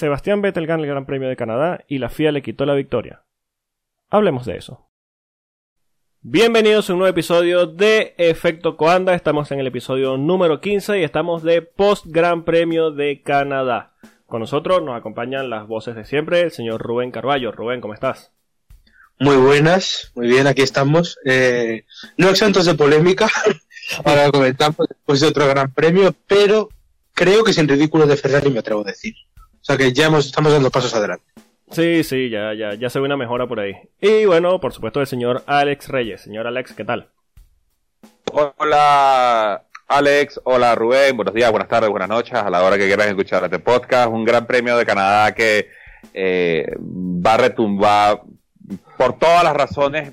Sebastián Vettel gana el Gran Premio de Canadá y la FIA le quitó la victoria. Hablemos de eso. Bienvenidos a un nuevo episodio de Efecto Coanda. Estamos en el episodio número 15 y estamos de Post Gran Premio de Canadá. Con nosotros nos acompañan las voces de siempre, el señor Rubén Carballo. Rubén, ¿cómo estás? Muy buenas, muy bien, aquí estamos. Eh, no exentos de polémica, ahora comentamos después de otro gran premio, pero creo que sin ridículo de Ferrari me atrevo a decir. O sea que ya estamos dando pasos adelante. Sí, sí, ya, ya, ya se ve una mejora por ahí. Y bueno, por supuesto, el señor Alex Reyes. Señor Alex, ¿qué tal? Hola, Alex. Hola, Rubén. Buenos días, buenas tardes, buenas noches. A la hora que quieras escuchar este podcast. Un gran premio de Canadá que eh, va a retumbar por todas las razones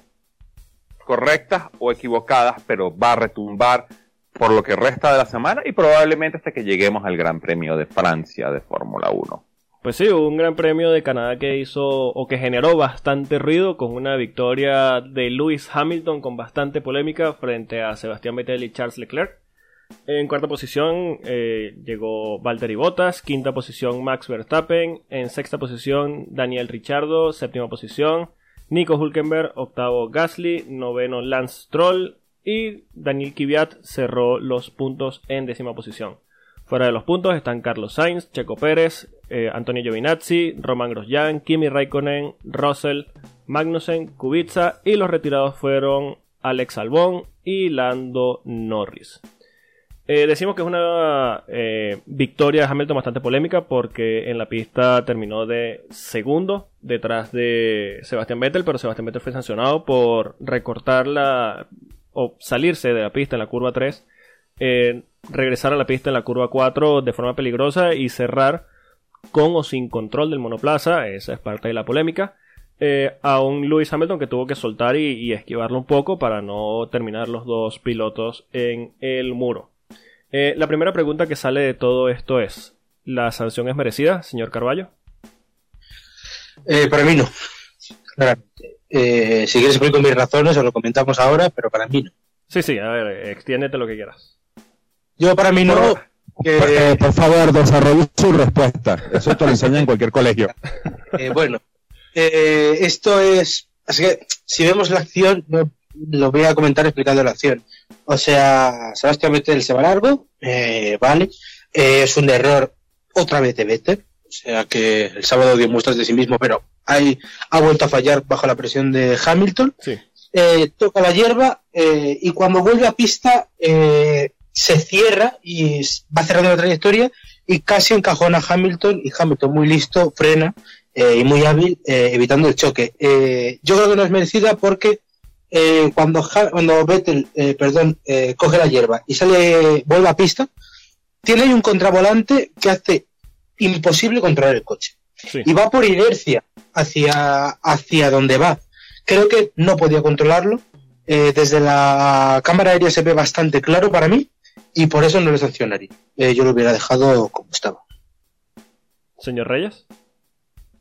correctas o equivocadas, pero va a retumbar por lo que resta de la semana y probablemente hasta que lleguemos al Gran Premio de Francia de Fórmula 1. Pues sí, un gran premio de Canadá que hizo o que generó bastante ruido con una victoria de Lewis Hamilton con bastante polémica frente a Sebastián Vettel y Charles Leclerc. En cuarta posición eh, llegó Valtteri Bottas, quinta posición Max Verstappen, en sexta posición Daniel Ricciardo, séptima posición Nico Hulkenberg, octavo Gasly, noveno Lance Stroll y Daniel Kvyat cerró los puntos en décima posición. Fuera de los puntos están Carlos Sainz, Checo Pérez, eh, Antonio Giovinazzi, Roman Grosjean, Kimi Raikkonen, Russell, Magnussen, Kubica y los retirados fueron Alex Albon y Lando Norris. Eh, decimos que es una eh, victoria de Hamilton bastante polémica porque en la pista terminó de segundo detrás de Sebastián Vettel, pero Sebastián Vettel fue sancionado por recortar la o salirse de la pista en la curva 3, eh, regresar a la pista en la curva 4 de forma peligrosa y cerrar con o sin control del monoplaza, esa es parte de la polémica. a un Lewis Hamilton que tuvo que soltar y esquivarlo un poco para no terminar los dos pilotos en el muro. Eh, la primera pregunta que sale de todo esto es, ¿la sanción es merecida, señor Carballo? Eh, para mí no. Eh, si quieres explico mis razones, os lo comentamos ahora, pero para mí no. Sí, sí, a ver, extiéndete lo que quieras. Yo para mí no. Por, favor, desarrolle su respuesta. Eso te lo enseña en cualquier colegio. bueno, esto es. Así que si vemos la acción, lo voy a comentar explicando la acción. O sea, Sebastián Vettel se va largo, eh, vale. Eh, es un error otra vez de Vettel. O sea que el sábado dio muestras de sí mismo, pero hay, ha vuelto a fallar bajo la presión de Hamilton. Eh, toca la hierba y cuando vuelve a pista se cierra y va cerrando la trayectoria y casi encajona a Hamilton y Hamilton muy listo frena y muy hábil evitando el choque. yo creo que no es merecida porque eh, cuando, cuando Vettel, eh, perdón, eh, coge la hierba y sale, vuelve a pista, tiene ahí un contravolante que hace imposible controlar el coche. Y va por inercia hacia, hacia donde va. Creo que no podía controlarlo. desde la cámara aérea se ve bastante claro para mí y por eso no le sancionaría. yo lo hubiera dejado como estaba. Señor Reyes.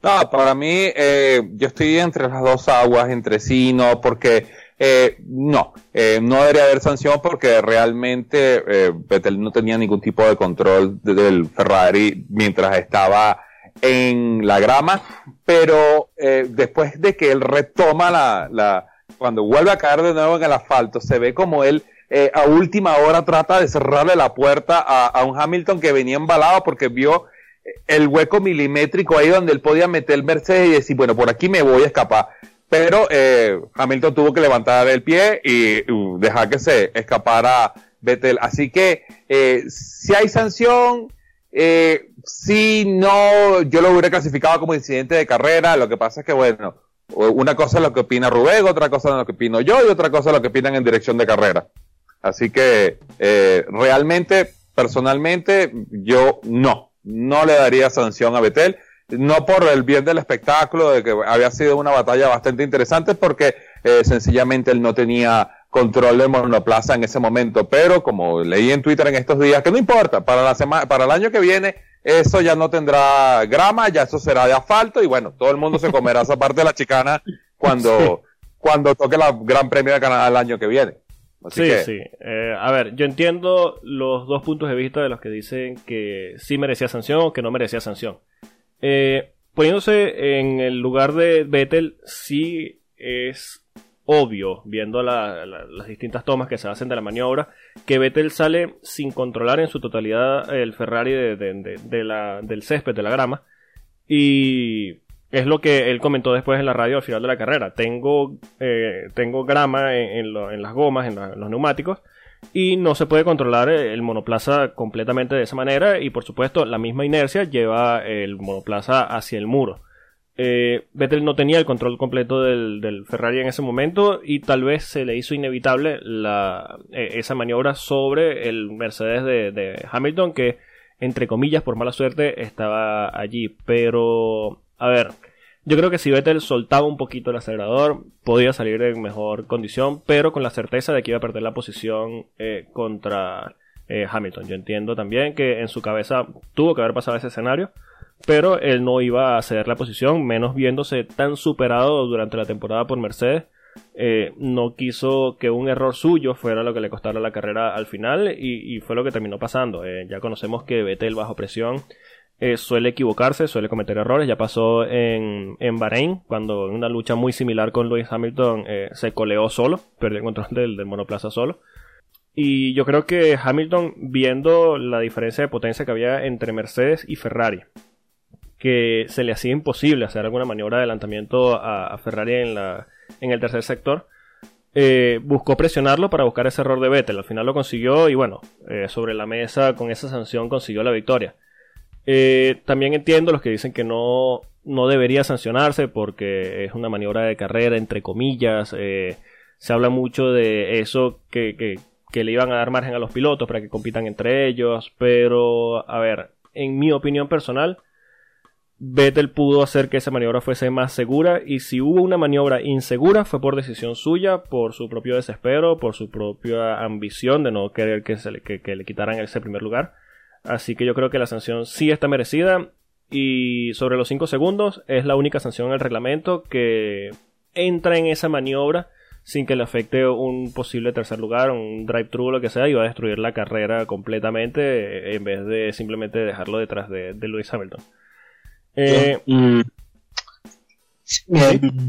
No, para mí, eh, yo estoy entre las dos aguas, entre sí, no, porque eh, no, eh, no debería haber sanción porque realmente eh, Vettel no tenía ningún tipo de control del Ferrari mientras estaba en la grama, pero eh, después de que él retoma la, la, cuando vuelve a caer de nuevo en el asfalto, se ve como él eh, a última hora trata de cerrarle la puerta a, un Hamilton que venía embalado porque vio el hueco milimétrico ahí donde él podía meter el Mercedes y decir, bueno, por aquí me voy a escapar. Pero eh, Hamilton tuvo que levantar el pie y uh, dejar que se escapara Vettel. Así que eh, si hay sanción, eh, si no, yo lo hubiera clasificado como incidente de carrera. Lo que pasa es que, bueno, una cosa es lo que opina Rubén, otra cosa es lo que opino yo y otra cosa es lo que opinan en dirección de carrera. Así que eh, realmente, personalmente, yo no no le daría sanción a Betel, no por el bien del espectáculo, de que había sido una batalla bastante interesante, porque eh, sencillamente él no tenía control de monoplaza en ese momento, pero como leí en Twitter en estos días, que no importa, para la semana, para el año que viene, eso ya no tendrá grama, ya eso será de asfalto, y bueno, todo el mundo se comerá esa parte de la chicana cuando, cuando toque la Gran Premio de Canadá el año que viene sí, sí. Eh, a ver, yo entiendo los dos puntos de vista de los que dicen que sí merecía sanción o que no merecía sanción. Eh, poniéndose en el lugar de Vettel, sí es obvio, viendo las distintas tomas que se hacen de la maniobra, que Vettel sale sin controlar en su totalidad el Ferrari de, la, del césped, de la grama. Y es lo que él comentó después en la radio al final de la carrera. Tengo, eh, tengo grama en, las gomas, en, los neumáticos, y no se puede controlar el monoplaza completamente de esa manera. Y por supuesto, la misma inercia lleva el monoplaza hacia el muro. Eh, Vettel no tenía el control completo del, Ferrari en ese momento y tal vez se le hizo inevitable la, eh, esa maniobra sobre el Mercedes de, de, Hamilton que entre comillas por mala suerte estaba allí pero a ver yo creo que si Vettel soltaba un poquito el acelerador podía salir en mejor condición pero con la certeza de que iba a perder la posición eh, contra Hamilton yo entiendo también que en su cabeza tuvo que haber pasado ese escenario pero él no iba a ceder la posición, menos viéndose tan superado durante la temporada por Mercedes. Eh, no quiso que un error suyo fuera lo que le costara la carrera al final y, fue lo que terminó pasando. Eh, ya conocemos que Vettel bajo presión eh, suele equivocarse, suele cometer errores. Ya pasó en, en Bahrein, cuando en una lucha muy similar con Lewis Hamilton se coleó solo, perdió el control del, monoplaza solo. Y yo creo que Hamilton, viendo la diferencia de potencia que había entre Mercedes y Ferrari, que se le hacía imposible hacer alguna maniobra de adelantamiento a, Ferrari en, la, en el tercer sector. Eh, buscó presionarlo para buscar ese error de Vettel. Al final lo consiguió y bueno, eh, sobre la mesa con esa sanción consiguió la victoria. Eh, también entiendo los que dicen que no, no debería sancionarse porque es una maniobra de carrera, entre comillas. se habla mucho de eso que, que, que le iban a dar margen a los pilotos para que compitan entre ellos. Pero, a ver, en mi opinión personal, Vettel pudo hacer que esa maniobra fuese más segura y si hubo una maniobra insegura fue por decisión suya, por su propio desespero, por su propia ambición de no querer que, se le, que, le quitaran ese primer lugar. Así que yo creo que la sanción sí está merecida. Y sobre los 5 segundos es la única sanción en el reglamento que entra en esa maniobra sin que le afecte un posible tercer lugar, un drive-thru o lo que sea, y va a destruir la carrera completamente en vez de simplemente dejarlo detrás de, de Lewis Hamilton. Eh, mm,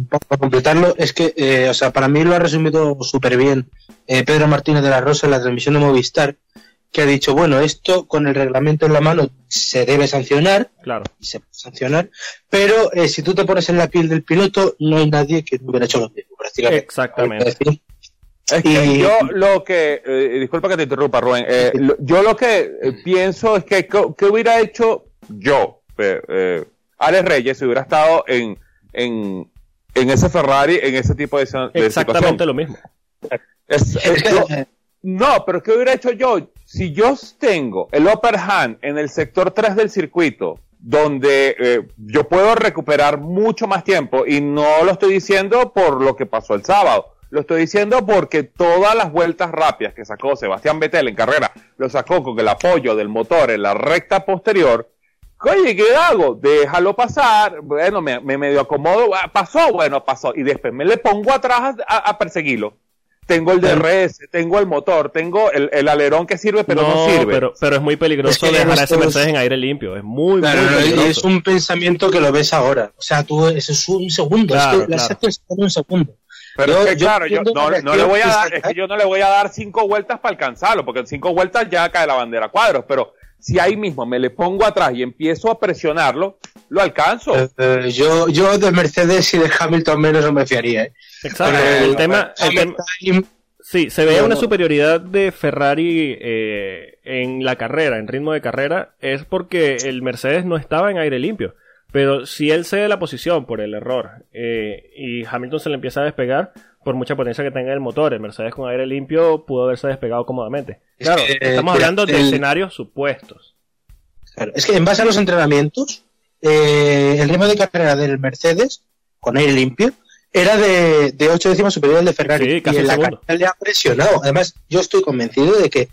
para completarlo, es que, eh, o sea, para mí lo ha resumido súper bien eh, Pedro Martínez de la Rosa en la transmisión de Movistar, que ha dicho, bueno, esto con el reglamento en la mano se debe sancionar, claro. se puede sancionar, pero si tú te pones en la piel del piloto, no hay nadie que hubiera hecho lo mismo, prácticamente. Exactamente. Es que yo lo que, disculpa que te interrumpa, Rubén, yo lo que pienso es que, ¿qué hubiera hecho yo? Alex Reyes si hubiera estado en, en, en ese Ferrari, en ese tipo de, de Exactamente lo mismo. no, pero ¿qué hubiera hecho yo? Si yo tengo el upper hand en el sector 3 del circuito, donde eh, yo puedo recuperar mucho más tiempo, y no lo estoy diciendo por lo que pasó el sábado, lo estoy diciendo porque todas las vueltas rápidas que sacó Sebastián Vettel en carrera, lo sacó con el apoyo del motor en la recta posterior, Oye, ¿qué hago? Déjalo pasar. Bueno, me, me medio acomodo. Ah, pasó, bueno, pasó. Y después me le pongo atrás a, perseguirlo. Tengo el DRS, tengo el motor, tengo el, el alerón que sirve, pero no, sirve. Pero, pero es muy peligroso dejar a ese Mercedes en aire limpio. Es muy, muy peligroso. Es un pensamiento que lo ves ahora. O sea, tú, eso es un segundo. es que las es un segundo. Pero es que, claro, yo no, no le voy a dar, es que yo no le voy a dar cinco vueltas para alcanzarlo, porque en cinco vueltas ya cae la bandera cuadros, pero si ahí mismo me le pongo atrás y empiezo a presionarlo, lo alcanzo. Eh, eh, yo, yo de Mercedes y de Hamilton menos no me fiaría. ¿eh? Exacto. el, tema, sí, se veía una superioridad de Ferrari en la carrera, en ritmo de carrera, es porque el Mercedes no estaba en aire limpio. Pero si él cede la posición por el error y Hamilton se le empieza a despegar, por mucha potencia que tenga el motor. El Mercedes con aire limpio pudo haberse despegado cómodamente. Claro, estamos hablando de escenarios supuestos. Claro, es que en base a los entrenamientos, eh, el ritmo de carrera del Mercedes con aire limpio era de, de 8 décimas superior al de Ferrari. y en la carrera le ha presionado. Además, yo estoy convencido de que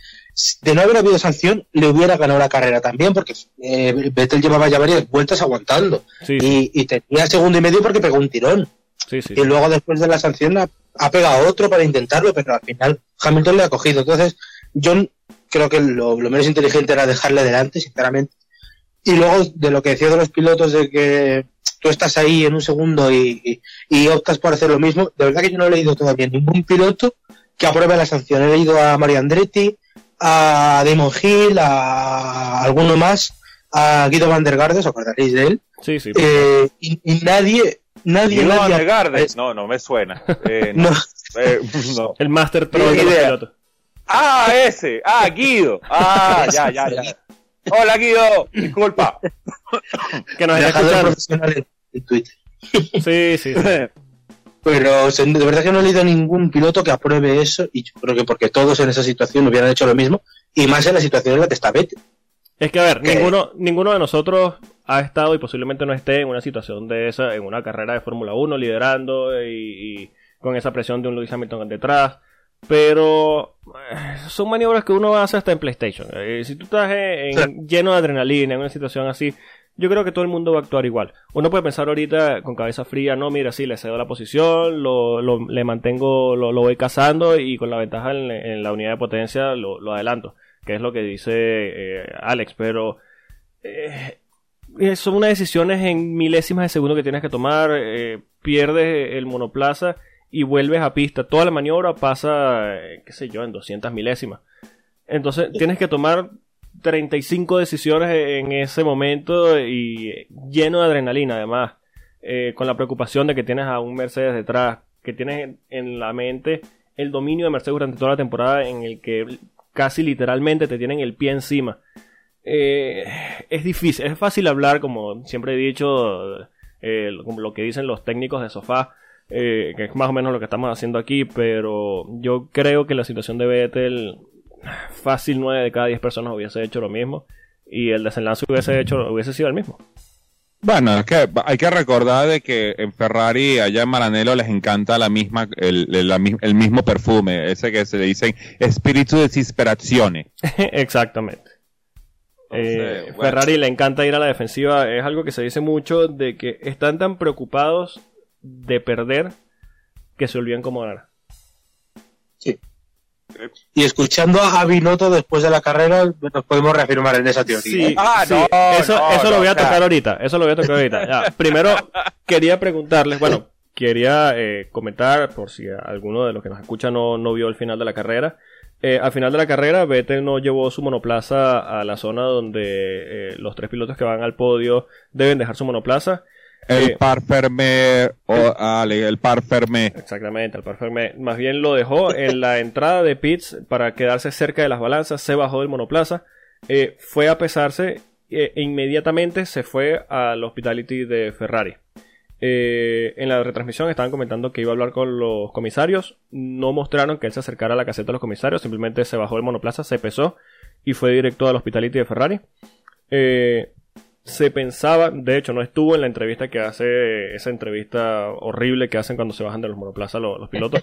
de no haber habido sanción, le hubiera ganado la carrera también, porque eh, Vettel llevaba ya varias vueltas aguantando. y, y, tenía segundo y medio porque pegó un tirón. Y luego después de la sanción ha pegado otro para intentarlo, pero al final Hamilton le ha cogido. Entonces, yo creo que lo, menos inteligente era dejarle delante, sinceramente. Y luego de lo que decía de los pilotos de que tú estás ahí en un segundo y, y, optas por hacer lo mismo, de verdad que yo no he leído todavía ningún piloto que apruebe la sanción. He leído a Mario Andretti, a Damon Hill, a alguno más, a Guido Van der Garde, ¿os acordaréis de él? Sí, sí. Eh, y, nadie, nadie, no, no me suena. Eh, no. Eh, no. El Master Pro de los pilotos. Ah, ese. Ah, Guido. Ah, ya, ya, ya. Hola, Guido. Disculpa. que nos está escuchando. en Twitter. Sí, sí. sí. Pero de verdad que no he leído ningún piloto que apruebe eso y yo creo que porque todos en esa situación hubieran hecho lo mismo y más en la situación en la que está Vettel. Es que a ver, ninguno, ninguno de nosotros ha estado y posiblemente no esté en una situación de esa, en una carrera de Fórmula 1 liderando y, con esa presión de un Lewis Hamilton detrás. Pero eh, son maniobras que uno hace hasta en PlayStation. Eh, si tú estás lleno de adrenalina en una situación así, yo creo que todo el mundo va a actuar igual. Uno puede pensar ahorita con cabeza fría, no, mira, sí, le cedo la posición, lo, le mantengo, lo, voy cazando y con la ventaja en, la unidad de potencia lo, adelanto, que es lo que dice eh, Alex, pero eh, son unas decisiones en milésimas de segundo que tienes que tomar, eh, pierdes el monoplaza y vuelves a pista. Toda la maniobra pasa, qué sé yo, en 200 milésimas. Entonces tienes que tomar 35 decisiones en ese momento y lleno de adrenalina además, eh, con la preocupación de que tienes a un Mercedes detrás, que tienes en la mente el dominio de Mercedes durante toda la temporada en el que casi literalmente te tienen el pie encima. Eh, es difícil, es fácil hablar, como siempre he dicho, eh, lo que dicen los técnicos de sofá, que es más o menos lo que estamos haciendo aquí, pero yo creo que la situación de Vettel fácil 9 de cada 10 personas hubiese hecho lo mismo y el desenlace hubiese hecho hubiese sido el mismo. Bueno, es que hay que recordar de que en Ferrari, allá en Maranello, les encanta la misma, el, el, mismo perfume, ese que se le dicen espíritu de disperazione. Exactamente. Eh, Ferrari le encanta ir a la defensiva, es algo que se dice mucho de que están tan preocupados de perder que se olvidan cómo ganar. Sí. Y escuchando a Binotto después de la carrera, nos podemos reafirmar en esa teoría. Sí, ah, eso, eso lo voy a tocar ahorita. Eso lo voy a tocar ahorita. primero, quería preguntarles, bueno, quería eh, comentar, por si alguno de los que nos escucha no, no vio el final de la carrera. Eh, al final de la carrera, Vettel no llevó su monoplaza a la zona donde eh, los tres pilotos que van al podio deben dejar su monoplaza. El eh, par fermé, el par fermé. Exactamente, el par fermé. Más bien lo dejó en la entrada de pits para quedarse cerca de las balanzas, se bajó del monoplaza, fue a pesarse e inmediatamente se fue al hospitality de Ferrari. En la retransmisión estaban comentando que iba a hablar con los comisarios, no mostraron que él se acercara a la caseta de los comisarios, simplemente se bajó del monoplaza, se pesó y fue directo al hospitality de Ferrari. Eh, se pensaba, de hecho no estuvo en la entrevista que hace, esa entrevista horrible que hacen cuando se bajan de los monoplazas los, pilotos.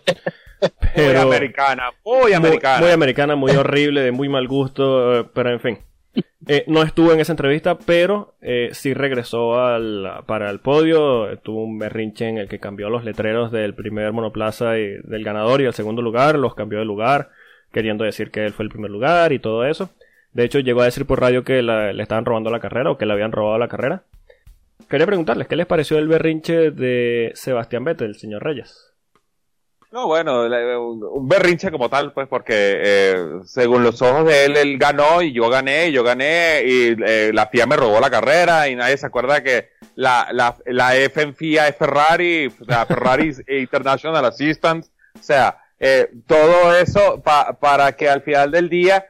muy americana, muy americana. Muy, americana, muy horrible, de muy mal gusto, eh, pero en fin. Eh, no estuvo en esa entrevista, pero eh, sí regresó al, para el podio. Tuvo un berrinche en el que cambió los letreros del primer monoplaza y del ganador y el segundo lugar, los cambió de lugar, queriendo decir que él fue el primer lugar y todo eso. De hecho, llegó a decir por radio que le estaban robando la carrera o que le habían robado la carrera. Quería preguntarles, ¿qué les pareció el berrinche de Sebastián Vettel, señor Reyes? No, bueno, un berrinche como tal, pues, porque eh, según los ojos de él, él ganó y yo gané, yo gané y eh, la FIA me robó la carrera y nadie se acuerda que la, la, la F en FIA es Ferrari, o sea, Ferrari International Assistance, o sea, eh, todo eso para que al final del día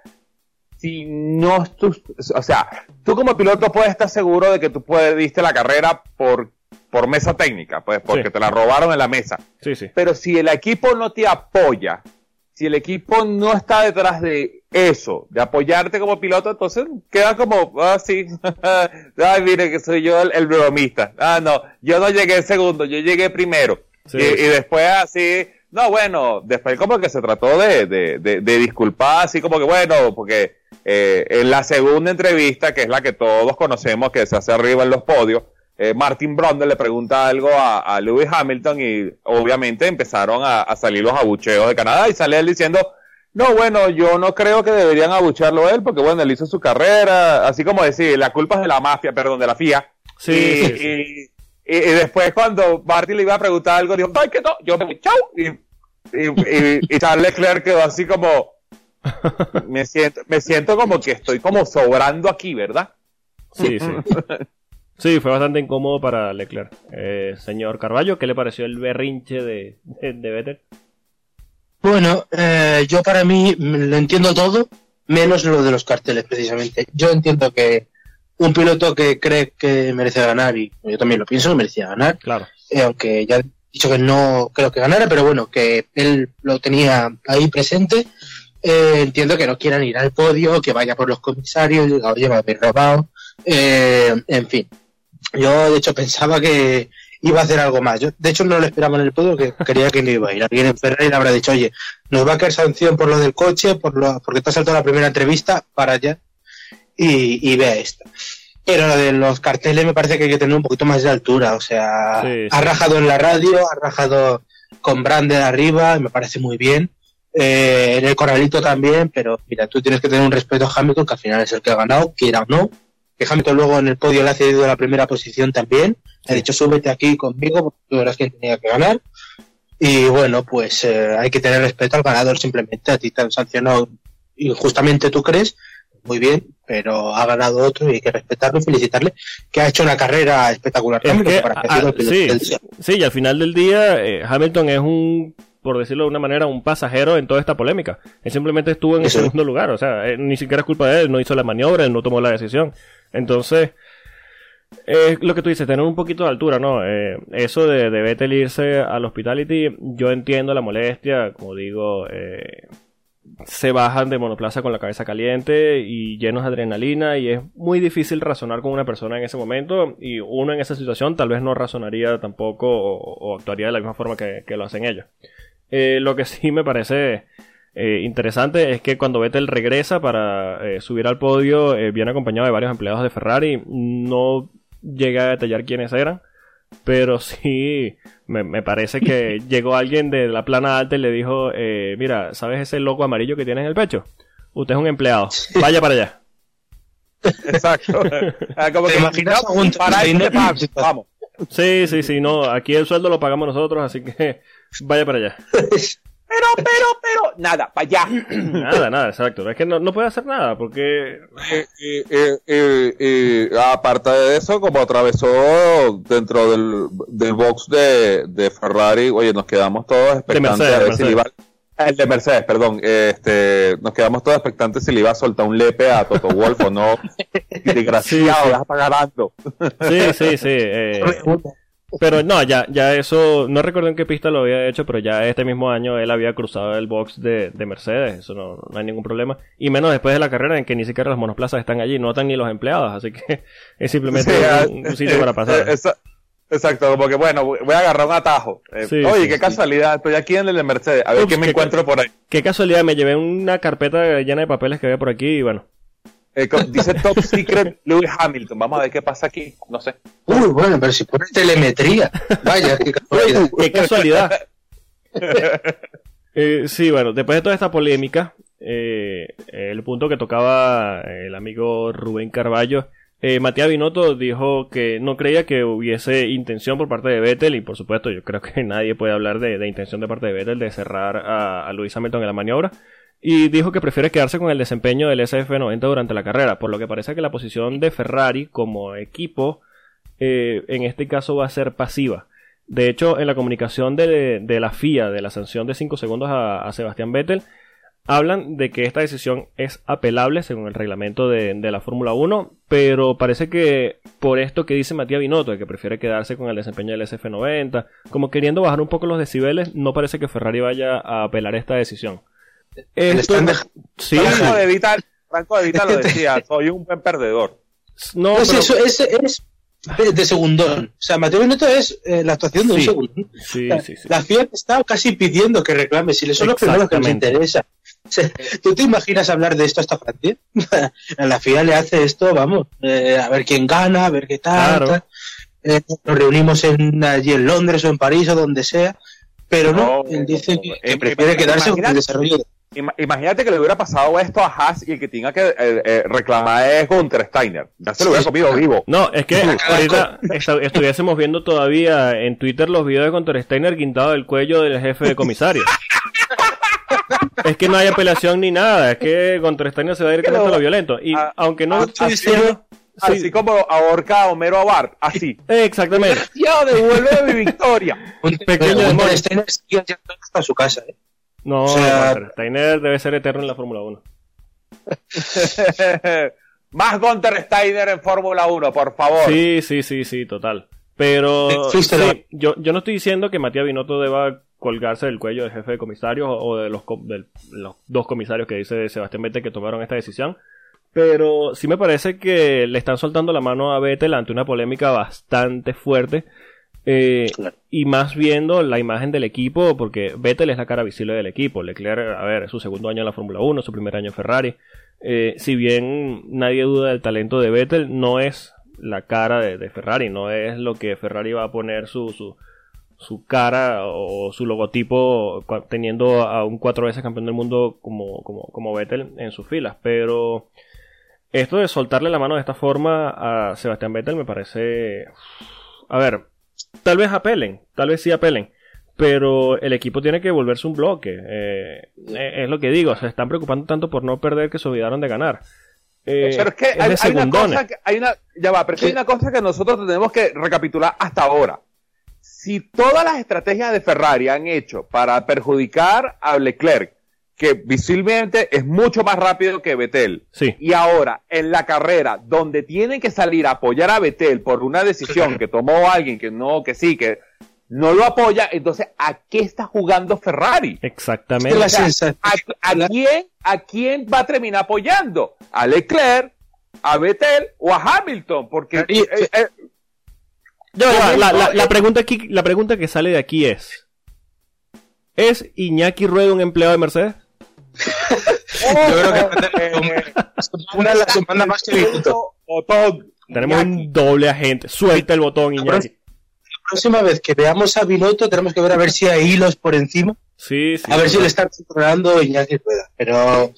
si no tú, o sea, tú como piloto puedes estar seguro de que tú puedes, diste la carrera por, por mesa técnica, pues porque te la robaron en la mesa. Sí, sí. Pero si el equipo no te apoya, si el equipo no está detrás de eso, de apoyarte como piloto, entonces queda como, ah, sí, ay, mire que soy yo el, bromista. Ah, no, yo no llegué segundo, yo llegué primero. y, y después así, no, bueno, después como que se trató de, de, de, de disculpar, así como que bueno, porque eh, en la segunda entrevista, que es la que todos conocemos, que se hace arriba en los podios, eh, Martin Brundle le pregunta algo a, Lewis Hamilton y obviamente empezaron a, salir los abucheos de Canadá y sale él diciendo, No, bueno, yo no creo que deberían abucharlo a él, porque bueno, él hizo su carrera, así como decir, la culpa es de la mafia, perdón, de la FIA. Sí, y, sí, sí. y- y- y después cuando Marty le iba a preguntar algo, dijo, ¡ay, que no! Yo me voy, ¡chau! Y Charles Leclerc quedó así como, me siento, me siento como que estoy como sobrando aquí, ¿verdad? Sí, sí. Sí, fue bastante incómodo para Leclerc. Eh, señor Carballo, ¿qué le pareció el berrinche de, de, de Vettel? Bueno, eh, yo para mí lo entiendo todo, menos lo de los carteles, precisamente. Yo entiendo que un piloto que cree que merece ganar, y yo también lo pienso, que merecía ganar, Claro. eh, aunque ya he dicho que no creo que ganara, pero bueno, que él lo tenía ahí presente. Eh, entiendo que no quieran ir al podio, que vaya por los comisarios, oye, me habéis robado. Eh, en fin, yo de hecho pensaba que iba a hacer algo más. Yo, de hecho, no lo esperaba en el podio, que creía que no iba a ir. Alguien en Ferrari le habrá dicho, oye, nos va a caer sanción por lo del coche, por lo, porque te has saltado la primera entrevista, para allá y, y vea esto. Pero lo de los carteles me parece que hay que tener un poquito más de altura. O sea, Sí, ha rajado en la radio, ha rajado con Brandon arriba, me parece muy bien. Eh, en el corralito también, pero mira, tú tienes que tener un respeto a Hamilton, que al final es el que ha ganado, quiera o no. Que Hamilton luego en el podio le ha cedido la primera posición también. Ha dicho, súbete aquí conmigo, porque tú eras quien tenía que ganar. Y bueno, pues eh, hay que tener respeto al ganador simplemente. A ti te han sancionado injustamente, tú crees, muy bien, pero ha ganado otro y hay que respetarlo y felicitarle, que ha hecho una carrera espectacular. Es Hamilton, que, para que piloto sí, sí, y al final del día, eh, Hamilton es un, por decirlo de una manera, un pasajero en toda esta polémica. Él simplemente estuvo en el segundo lugar, o sea, eh, ni siquiera es culpa de él, no hizo la maniobra, él no tomó la decisión. Entonces, es lo que tú dices, tener un poquito de altura, ¿no? Eh, eso de, de Vettel irse al hospitality, yo entiendo la molestia, como digo, eh, se bajan de monoplaza con la cabeza caliente y llenos de adrenalina y es muy difícil razonar con una persona en ese momento y uno en esa situación tal vez no razonaría tampoco o, o actuaría de la misma forma que, que lo hacen ellos. Eh, lo que sí me parece eh, interesante es que cuando Vettel regresa para eh, subir al podio eh, viene acompañado de varios empleados de Ferrari, no llega a detallar quiénes eran, pero sí me, me parece que llegó alguien de la plana alta y le dijo, eh, mira, ¿sabes ese logo amarillo que tienes en el pecho? Usted es un empleado, vaya para allá. Exacto. Ah, como ¿Te que, imaginas un para vamos. Sí, sí, sí, no, aquí el sueldo lo pagamos nosotros, así que vaya para allá. Pero, pero, pero, nada, para allá. Nada, nada, exacto. Es que no, no puede hacer nada porque... Y, y- y- y- y aparte de eso, como atravesó dentro del, del box de, de Ferrari, oye, nos quedamos todos expectantes Mercedes, a ver si le iba, Mercedes. el de Mercedes, perdón, este, nos quedamos todos expectantes si le iba a soltar un lepe a Toto Wolf o no. Desgraciado, Sí, sí. ya está ganando. Sí, sí, sí. eh, pero no, ya, ya eso, no recuerdo en qué pista lo había hecho, pero ya este mismo año él había cruzado el box de, de Mercedes, eso no, no hay ningún problema. Y menos después de la carrera en que ni siquiera las monoplazas están allí, no están ni los empleados, así que es simplemente Sí, ah, un, un sitio para pasar. eh, esa- Exacto, como que bueno, voy a agarrar un atajo. Eh, Sí, oye, sí, qué casualidad, estoy aquí en el de Mercedes, a ver Ups, qué me qué encuentro por ahí. Qué casualidad, me llevé una carpeta llena de papeles que había por aquí y bueno. Eh, dice Top Secret Lewis Hamilton, vamos a ver qué pasa aquí, no sé. Uy, bueno, pero si pone telemetría. Vaya, qué casualidad. ¡Qué casualidad! Eh, sí, bueno, después de toda esta polémica, eh, el punto que tocaba el amigo Rubén Carballo, eh, Matías Binotto dijo que no creía que hubiese intención por parte de Vettel, y por supuesto yo creo que nadie puede hablar de, de intención de parte de Vettel de cerrar a, a Lewis Hamilton en la maniobra, y dijo que prefiere quedarse con el desempeño del SF90 durante la carrera, por lo que parece que la posición de Ferrari como equipo eh, en este caso va a ser pasiva. De hecho, en la comunicación de, de la FIA de la sanción de 5 segundos a, a Sebastián Vettel, hablan de que esta decisión es apelable según el reglamento de, de la Fórmula 1, pero parece que por esto que dice Matías Binotto, que prefiere quedarse con el desempeño del SF90, como queriendo bajar un poco los decibeles, no parece que Ferrari vaya a apelar esta decisión. Le Esto- sí, Franco de Vita, Franco de Es lo decía, soy un buen perdedor. no, Pues pero- eso, es, es de, de segundón. O sea, Mateo Binotto es eh, la actuación de un segundón. sí, La- sí, sí. La FIA está casi pidiendo que reclame, si son los primeros que nos interesa. O sea, ¿Tú te imaginas hablar de esto hasta Francia? A la FIA le hace esto, vamos, eh, a ver quién gana, a ver qué tal. Claro. tal. Eh, nos reunimos en, allí en Londres o en París o donde sea, pero no, No, él dice que, que eh, prefiere eh, quedarse con el desarrollo de... imagínate que le hubiera pasado esto a Haas y el que tenga que eh, eh, reclamar es Gunter Steiner. Ya se lo hubiera comido vivo. No, es que ahorita estuviésemos viendo todavía en Twitter los videos de Gunter Steiner guindado del cuello del jefe de comisario. es que no hay apelación ni nada, es que Gunter Steiner se va directamente a lo violento. Y aunque no estoy diciendo... Así como ahorca a Homero a Bart, así. Exactamente. Ya devuelve mi victoria. Un pequeño demonio. Steiner sigue hasta su casa, ¿eh? No, Steiner debe ser eterno en la Fórmula 1. Más Gunter Steiner en Fórmula 1, por favor. Sí, sí, sí, sí, total. Pero yo, yo no estoy diciendo que Matías Binotto deba colgarse del cuello del jefe de comisarios o de los, de los dos comisarios que dice Sebastián Vettel que tomaron esta decisión. Pero sí me parece que le están soltando la mano a Vettel ante una polémica bastante fuerte eh, y más viendo la imagen del equipo, porque Vettel es la cara visible del equipo. Leclerc, a ver, es su segundo año en la Fórmula 1, su primer año en Ferrari. Eh, si bien nadie duda del talento de Vettel, no es la cara de, Ferrari, no es lo que Ferrari va a poner su, su, su cara o su logotipo teniendo a un cuatro veces campeón del mundo como, como, como Vettel en sus filas. Pero esto de soltarle la mano de esta forma a Sebastián Vettel me parece... A ver, tal vez apelen, tal vez sí apelen, pero el equipo tiene que volverse un bloque. Eh, eh, es lo que digo, se están preocupando tanto por no perder que se olvidaron de ganar. Eh, pero es que hay, una cosa que, hay una, ya va, pero hay una cosa que nosotros tenemos que recapitular hasta ahora. Si todas las estrategias de Ferrari han hecho para perjudicar a Leclerc que visiblemente es mucho más rápido que Betel. Sí. Y ahora, en la carrera, donde tienen que salir a apoyar a Betel por una decisión que tomó alguien que no, que sí, que no lo apoya, entonces, ¿a qué está jugando Ferrari? Exactamente. ¿a, quién, ¿A quién va a terminar apoyando? ¿A Leclerc, a Betel o a Hamilton? Porque... Eh, eh, la, pregunta aquí, la pregunta que sale de aquí es... ¿Es Iñaki Rueda un empleado de Mercedes? Yo creo que una de las semanas más que Tenemos un doble agente. Suelta el botón, Iñaki. La próxima vez que veamos a Binotto, tenemos que ver a ver si hay hilos por encima. Sí, sí. A ver si le está controlando Iñaki Rueda. Pero.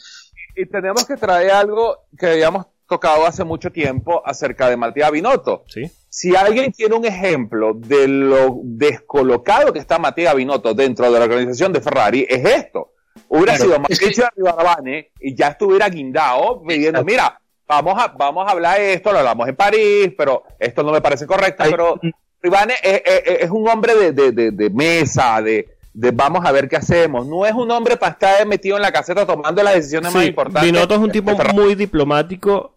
Y, tenemos que traer algo que habíamos tocado hace mucho tiempo acerca de Matías Binotto. Sí. Si alguien tiene un ejemplo de lo descolocado que está Matías Binotto dentro de la organización de Ferrari, es esto Hubiera sido más que... Rivadavane y ya estuviera guindado pidiendo, mira, vamos a, vamos a hablar de esto, lo hablamos en París, pero esto no me parece correcto, pero Rivane es, un hombre de, mesa, de, vamos a ver qué hacemos. No es un hombre para estar metido en la caseta tomando las decisiones más importantes. Binotto es un tipo muy diplomático,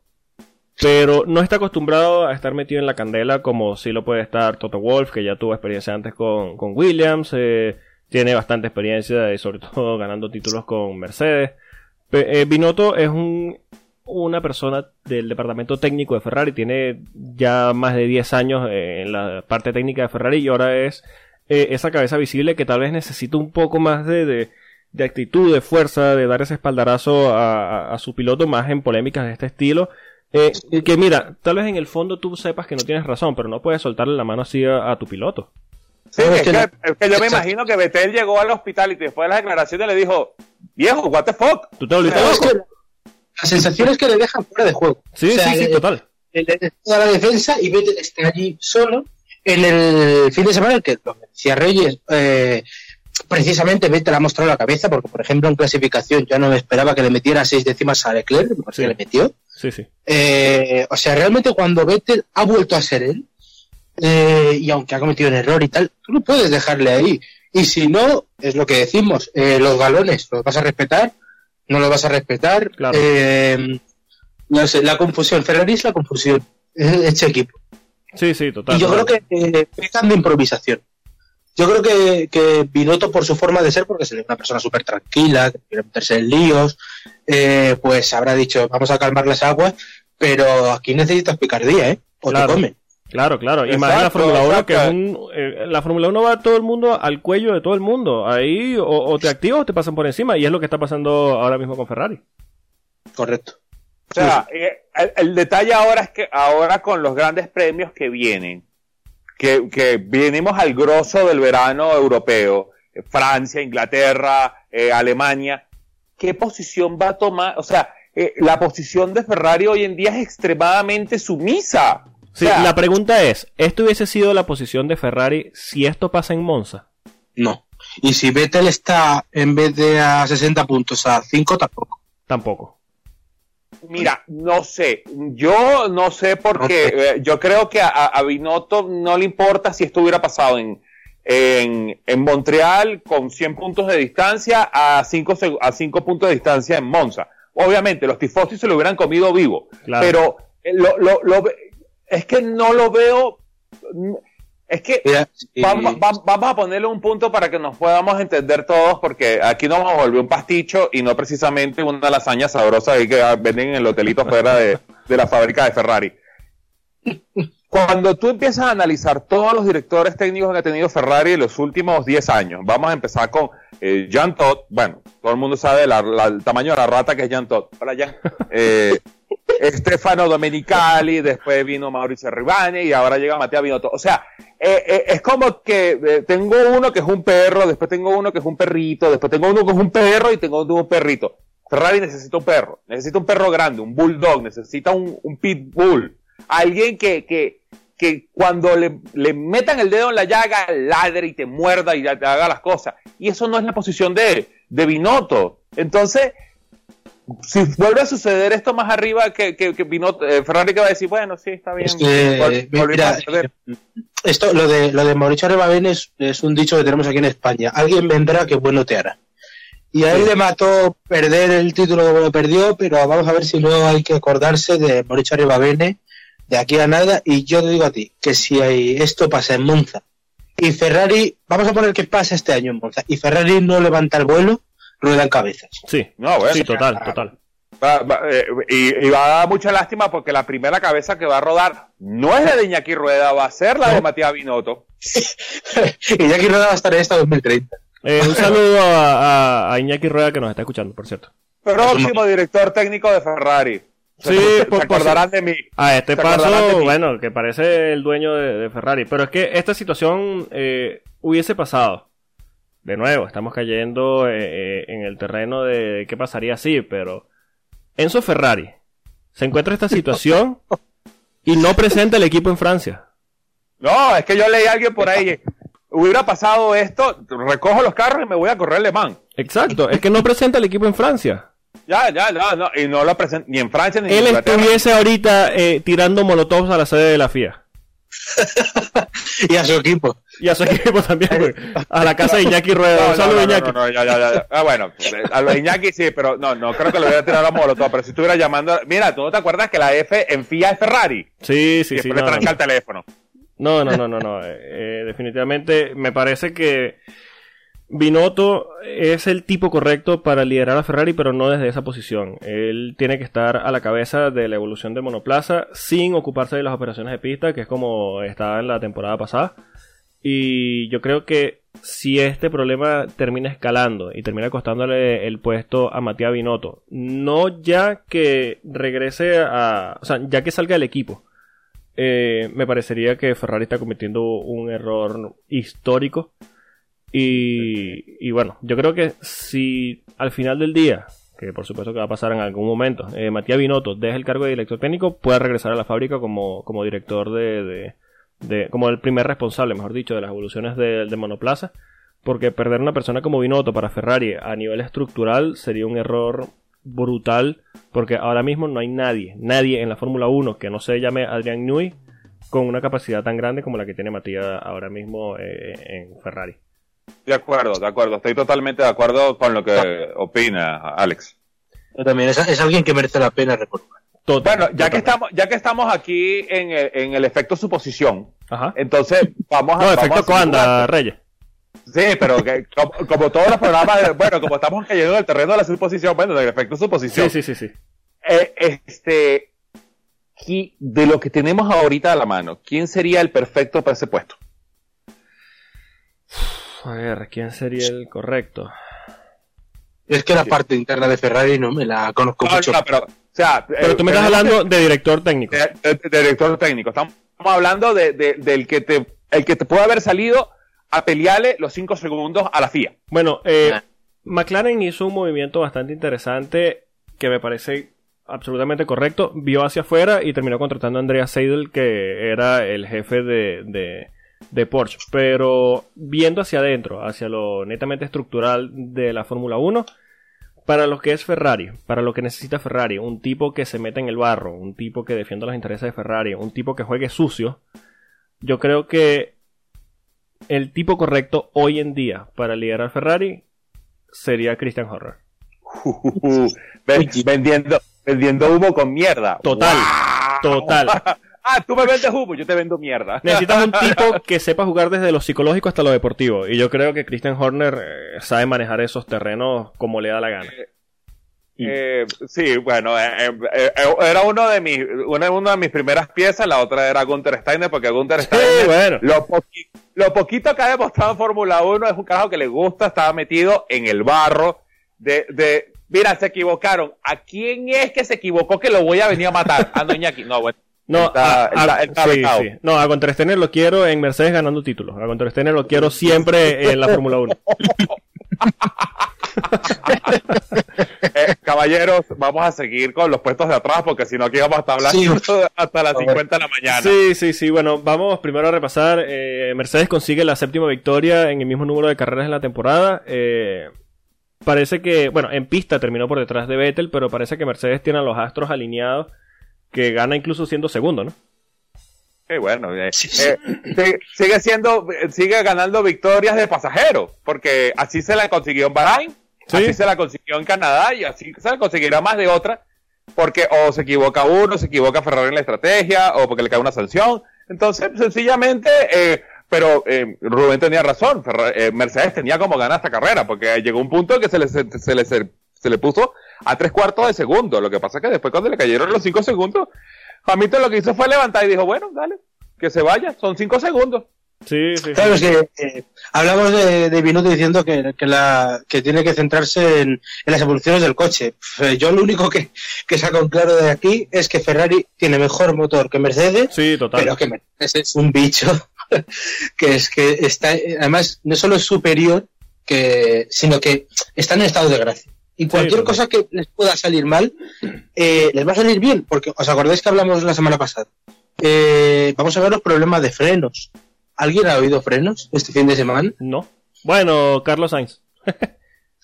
pero no está acostumbrado a estar metido en la candela como si lo puede estar Toto Wolf, que ya tuvo experiencia antes con, con Williams. Eh, tiene bastante experiencia sobre todo ganando títulos con Mercedes. Eh, Binotto es un, una persona del departamento técnico de Ferrari, tiene ya más de 10 años en la parte técnica de Ferrari y ahora es eh, esa cabeza visible que tal vez necesita un poco más de, de, actitud, de fuerza, de dar ese espaldarazo a, su piloto más en polémicas de este estilo. Eh, que mira, tal vez en el fondo tú sepas que no tienes razón, pero no puedes soltarle la mano así a tu piloto. Sí, es, que, yo me imagino que Betel llegó al hospital y después de las declaraciones le dijo, viejo, what the fuck. ¿Tú te La sensación es que le dejan fuera de juego. Sí, sí, sí, total. toda la defensa y Betel está allí solo. En el fin de semana, que lo decía Reyes, eh, precisamente Vettel ha mostrado la cabeza, porque por ejemplo en clasificación ya no me esperaba que le metiera seis décimas a Leclerc, porque le metió. Sí, sí. Eh, o sea, realmente cuando Vettel ha vuelto a ser él, eh, y aunque ha cometido un error y tal, tú no puedes dejarle ahí. Y si no, es lo que decimos, eh, los galones, ¿los vas a respetar? ¿No los vas a respetar? Eh, no sé, la confusión, Ferrari es la confusión, este equipo. Sí, sí, total. Y yo creo que eh, pecan de improvisación. Yo creo que, que Binotto, por su forma de ser, porque es una persona súper tranquila, que quiere meterse en líos, pues habrá dicho, vamos a calmar las aguas, pero aquí necesitas picardía, ¿eh? O te comen. Claro, claro. Y más la Fórmula 1, que es un. Eh, la Fórmula 1 va todo el mundo al cuello de todo el mundo. Ahí o, te activas o te pasan por encima. Y es lo que está pasando ahora mismo con Ferrari. Correcto. O sea, eh, el, detalle ahora es que ahora con los grandes premios que vienen, que, que venimos al grosso del verano europeo, Francia, Inglaterra, eh, Alemania, ¿qué posición va a tomar? O sea, eh, la posición de Ferrari hoy en día es extremadamente sumisa. Sí, la pregunta es, ¿esto hubiese sido la posición de Ferrari si esto pasa en Monza? No. Y si Vettel está en vez de a 60 puntos a 5, tampoco. Tampoco. Mira, no sé. Yo no sé porque eh, yo creo que a, a, Binotto no le importa si esto hubiera pasado en, en, en Montreal con 100 puntos de distancia a 5 a cinco puntos de distancia en Monza. Obviamente, los tifosi se lo hubieran comido vivo. Pero eh, lo, lo, lo, es que no lo veo. Es que vamos, vamos, a ponerle un punto para que nos podamos entender todos, porque aquí nos vamos a volver un pasticho y no precisamente una lasaña sabrosa que venden en el hotelito fuera de, de la fábrica de Ferrari. Cuando tú empiezas a analizar todos los directores técnicos que ha tenido Ferrari en los últimos 10 años, vamos a empezar con eh, Jean Todt, bueno, todo el mundo sabe la, la, el tamaño de la rata que es Jean Todt. Hola, Jean. Eh, Stefano Domenicali, después vino Mauricio Ribani y ahora llega Mateo Binotto. O sea, eh, eh, es como que eh, tengo uno que es un perro, después tengo uno que es un perrito, después tengo uno que es un perro y tengo un perrito. Ferrari necesita un perro, necesita un perro grande, un bulldog, necesita un, un pitbull, alguien que, que, que cuando le, le, metan el dedo en la llaga, ladre y te muerda y te haga las cosas. Y eso no es la posición de, de Binotto. Entonces, si vuelve a suceder esto más arriba, que, que, que vino eh, Ferrari que va a decir, bueno, sí, está bien. Es que, mira, esto, lo de, lo de Mauricio Rebabén es, es, un dicho que tenemos aquí en España. Alguien vendrá que bueno te hará. Y a él sí. le mató perder el título como lo perdió, pero vamos a ver si luego hay que acordarse de Mauricio Rebabene de aquí a nada. Y yo te digo a ti, que si hay, esto pasa en Monza y Ferrari, vamos a poner que pasa este año en Monza, y Ferrari no levanta el vuelo, ruedan cabezas. Sí, no, bueno, sí, total, total. Va, va, eh, y, y, va a dar mucha lástima porque la primera cabeza que va a rodar no es la de Iñaki Rueda, va a ser la de Matías Binotto. Iñaki Rueda va a estar en esta 2030. Eh, un saludo a, a, a, Iñaki Rueda que nos está escuchando, por cierto. Próximo director técnico de Ferrari. Sí, se, por, se acordarán de mí. A este paso, bueno, que parece el dueño de, de, Ferrari. Pero es que esta situación eh, hubiese pasado de nuevo, estamos cayendo eh, en el terreno de qué pasaría así, pero Enzo Ferrari se encuentra esta situación y no presenta el equipo en Francia. No, es que yo leí a alguien por ahí, hubiera pasado esto, recojo los carros y me voy a correr Le Mans. Exacto, es que no presenta el equipo en Francia. Ya, ya, no, no, y no lo presenta ni en Francia ni en Él estuviese ahorita eh, tirando molotovs a la sede de la FIA. y a su equipo. Y a su equipo también, güey. A la casa de Iñaki Rueda. No, Un saludo, no, Iñaki. No, no, ya, ya, ya. Ah, bueno, a los Iñaki sí, pero no, no creo que lo hubiera tirado a Molotov, pero si estuviera llamando. Mira, ¿tú no te acuerdas que la F en FIA es Ferrari? Sí, sí, y sí. le no, tranca no. el teléfono. No, no, no, no, no. Eh, eh, definitivamente me parece que Binotto es el tipo correcto para liderar a Ferrari, pero no desde esa posición. Él tiene que estar a la cabeza de la evolución de monoplaza sin ocuparse de las operaciones de pista, que es como estaba en la temporada pasada. Y yo creo que si este problema termina escalando y termina costándole el puesto a Matías Binotto, no ya que regrese a. O sea, ya que salga del equipo, eh, me parecería que Ferrari está cometiendo un error histórico. Y, y, bueno, yo creo que si al final del día, que por supuesto que va a pasar en algún momento, eh, Matías Binotto deja el cargo de director técnico, pueda regresar a la fábrica como, como director de, de, de, como el primer responsable, mejor dicho, de las evoluciones de, de monoplaza. Porque perder una persona como Binotto para Ferrari a nivel estructural sería un error brutal. Porque ahora mismo no hay nadie, nadie en la Fórmula 1 que no se llame Adrián Newey con una capacidad tan grande como la que tiene Matías ahora mismo eh, en Ferrari. De acuerdo, de acuerdo. Estoy totalmente de acuerdo con lo que opina Alex. Yo también, es, es alguien que merece la pena recordar. Total, bueno, ya que estamos, ya que estamos aquí en el, en el efecto suposición, Ajá. entonces vamos a. No, efecto Coanda, Reyes. Sí, pero que, como, como, todos los programas, de, bueno, como estamos cayendo en el terreno de la suposición, bueno, del efecto suposición. Sí, sí, sí, sí. Eh, este, de lo que tenemos ahorita a la mano, ¿quién sería el perfecto para ese puesto? A ver, ¿quién sería el correcto? Es que la sí. parte interna de Ferrari no me la conozco no, mucho. No, pero, o sea, pero tú me estás hablando de, director técnico. De, de, de, director técnico. Estamos hablando de, del que te, el que te puede haber salido a pelearle los 5 segundos a la FIA. Bueno, eh, McLaren hizo un movimiento bastante interesante que me parece absolutamente correcto. Vio hacia afuera y terminó contratando a Andrea Seidel, que era el jefe de, de, Porsche. Pero viendo hacia adentro, hacia lo netamente estructural de la Fórmula 1, para lo que es Ferrari, para lo que necesita Ferrari, un tipo que se meta en el barro, un tipo que defienda los intereses de Ferrari, un tipo que juegue sucio, yo creo que el tipo correcto hoy en día para liderar Ferrari sería Christian Horner. vendiendo, vendiendo humo con mierda. Total, total. Ah, tú me vendes humo, yo te vendo mierda. Necesitas un tipo que sepa jugar desde lo psicológico hasta lo deportivo. Y yo creo que Christian Horner eh, sabe manejar esos terrenos como le da la gana. Eh, sí, bueno, eh, era uno de mis una, una, de mis primeras piezas, la otra era Gunther Steiner, porque Gunther Steiner, lo, lo, poquito que ha demostrado en Fórmula 1 es un carajo que le gusta, estaba metido en el barro de, de, mira, se equivocaron, ¿a quién es que se equivocó que lo voy a venir a matar? A Noñaki, no, bueno. No, a, no, a Contrestenner lo quiero en Mercedes ganando títulos. A Contrestenner lo quiero siempre en la Fórmula 1. eh, caballeros, vamos a seguir con los puestos de atrás porque si no aquí vamos a estar hablando hasta las 50 de la mañana. Sí, sí, sí. Bueno, vamos primero a repasar. Eh, Mercedes consigue la séptima victoria en el mismo número de carreras en la temporada. Eh, parece que, bueno, en pista terminó por detrás de Vettel, pero parece que Mercedes tiene a los astros alineados que gana incluso siendo segundo, ¿no? Qué bueno, eh, eh, sigue siendo, sigue ganando victorias de pasajeros, porque así se la consiguió en Bahrain, así se la consiguió en Canadá y así se la conseguirá más de otra, porque o se equivoca uno, se equivoca Ferrari en la estrategia, o porque le cae una sanción. Entonces, sencillamente, eh, pero eh, Rubén tenía razón, Mercedes tenía como ganar esta carrera, porque llegó un punto en que se le, se, le, se le puso a tres cuartos de segundo. Lo que pasa es que después cuando le cayeron los cinco segundos, Hamilton lo que hizo fue levantar y dijo, bueno, dale, que se vaya, son cinco segundos. Sí, sí. Claro, es que eh, hablamos de, de Binotto diciendo que, que, la, que tiene que centrarse en, en, las evoluciones del coche. Yo lo único que, que saco en claro de aquí es que Ferrari tiene mejor motor que Mercedes, sí, total. pero que Mercedes es un bicho que es que está, además, no solo es superior, que, sino que está en estado de gracia. Y cualquier cosa que les pueda salir mal, eh, les va a salir bien, porque os acordáis que hablamos la semana pasada. Eh, vamos a ver los problemas de frenos. ¿Alguien ha oído frenos este fin de semana? No. Bueno, Carlos Sainz.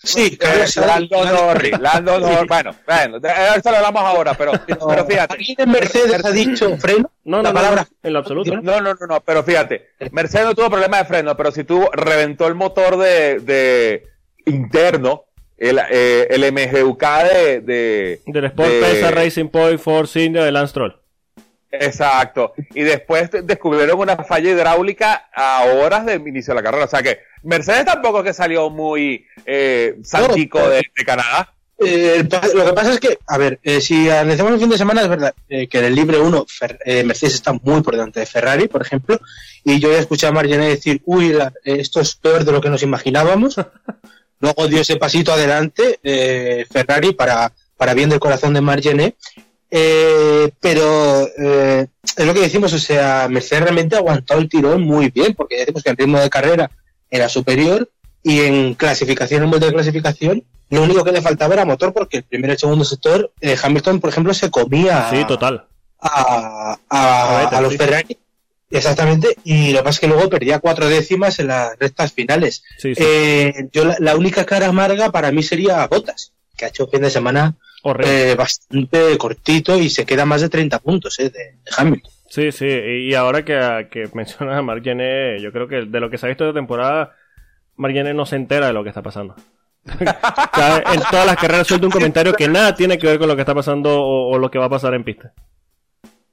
Sí, Carlos Sainz. Lando Norris, Lando Norris. Bueno, bueno, esto lo hablamos ahora, pero, pero fíjate. ¿Alguien en Mercedes ha dicho freno? No, no, la palabra en lo absoluto. No, no, no, no, pero fíjate. Mercedes no tuvo problema de freno, pero sí tuvo, reventó el motor de, de interno el, eh, el MGUK de, de del Sport de, Pesa Racing Point Force India de Lance Troll. Exacto. Y después descubrieron una falla hidráulica a horas del inicio de la carrera. O sea que Mercedes tampoco es que salió muy eh, no, de, de, Canadá. Eh, lo que pasa es que, a ver, eh, si analizamos el fin de semana, es verdad eh, que en el Libre 1 Mercedes está muy por delante de Ferrari, por ejemplo, y yo he escuchado a Margené decir, uy, la, esto es peor de lo que nos imaginábamos. Luego dio ese pasito adelante eh, Ferrari para, para bien del corazón de Margené. Eh, pero eh, es lo que decimos, o sea, Mercedes realmente ha aguantado el tirón muy bien, porque decimos que en ritmo de carrera era superior y en clasificación, en vuelta de clasificación, lo único que le faltaba era motor, porque el primer y el segundo sector, eh, Hamilton, por ejemplo, se comía sí, total. a, a, a, a los Ferrari Exactamente, y lo que pasa es que luego perdía cuatro décimas en las rectas finales. Sí, sí. Eh, yo la, la, única cara amarga para mí sería Botas, que ha hecho un fin de semana eh, bastante cortito y se queda más de 30 puntos eh, de, de, Hamilton. Sí, sí, y ahora que, que mencionas a Marc Gené, yo creo que de lo que se ha visto de temporada, Marc Gené no se entera de lo que está pasando. en todas las carreras suelta un comentario que nada tiene que ver con lo que está pasando o, o lo que va a pasar en pista.